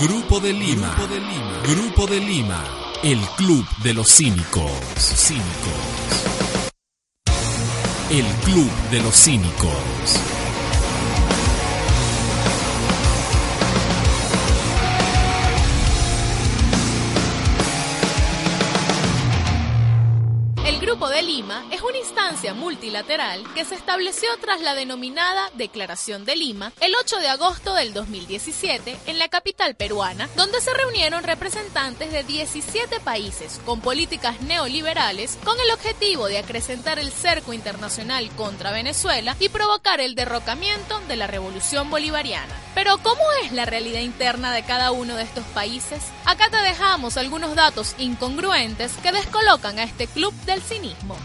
Grupo de Lima. Grupo de Lima. Grupo de Lima. El Club de los Cínicos. Cínicos. El Club de los Cínicos. Grupo de Lima es una instancia multilateral que se estableció tras la denominada Declaración de Lima el 8 de agosto del 2017 en la capital peruana, donde se reunieron representantes de 17 países con políticas neoliberales con el objetivo de acrecentar el cerco internacional contra Venezuela y provocar el derrocamiento de la revolución bolivariana. Pero ¿cómo es la realidad interna de cada uno de estos países? Acá te dejamos algunos datos incongruentes que descolocan a este club del cinismo.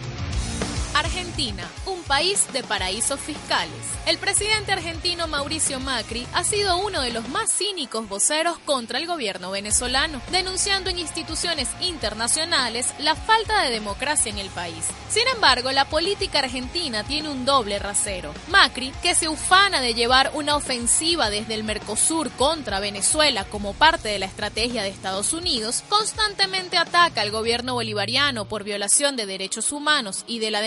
Argentina, un país de paraísos fiscales. El presidente argentino Mauricio Macri ha sido uno de los más cínicos voceros contra el gobierno venezolano, denunciando en instituciones internacionales la falta de democracia en el país. Sin embargo, la política argentina tiene un doble rasero. Macri, que se ufana de llevar una ofensiva desde el Mercosur contra Venezuela como parte de la estrategia de Estados Unidos, constantemente ataca al gobierno bolivariano por violación de derechos humanos y de la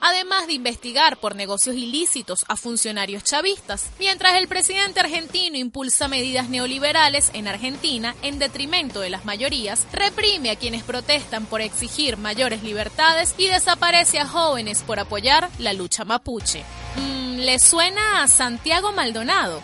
además de investigar por negocios ilícitos a funcionarios chavistas, mientras el presidente argentino impulsa medidas neoliberales en Argentina en detrimento de las mayorías, reprime a quienes protestan por exigir mayores libertades y desaparece a jóvenes por apoyar la lucha mapuche. Mm, ¿Le suena a Santiago Maldonado?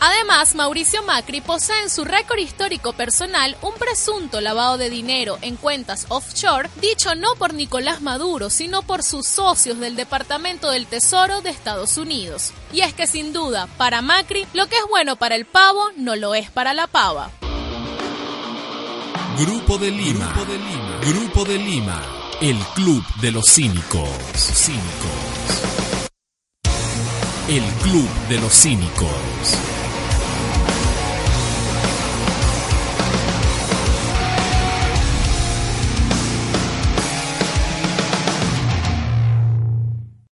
Además, Mauricio Macri posee en su récord histórico personal un presunto lavado de dinero en cuentas offshore, dicho no por Nicolás Maduro, sino por sus socios del Departamento del Tesoro de Estados Unidos. Y es que sin duda, para Macri, lo que es bueno para el pavo no lo es para la pava. Grupo de Lima. Grupo de Lima. Grupo de Lima. El Club de los Cínicos. Cínicos. El Club de los Cínicos.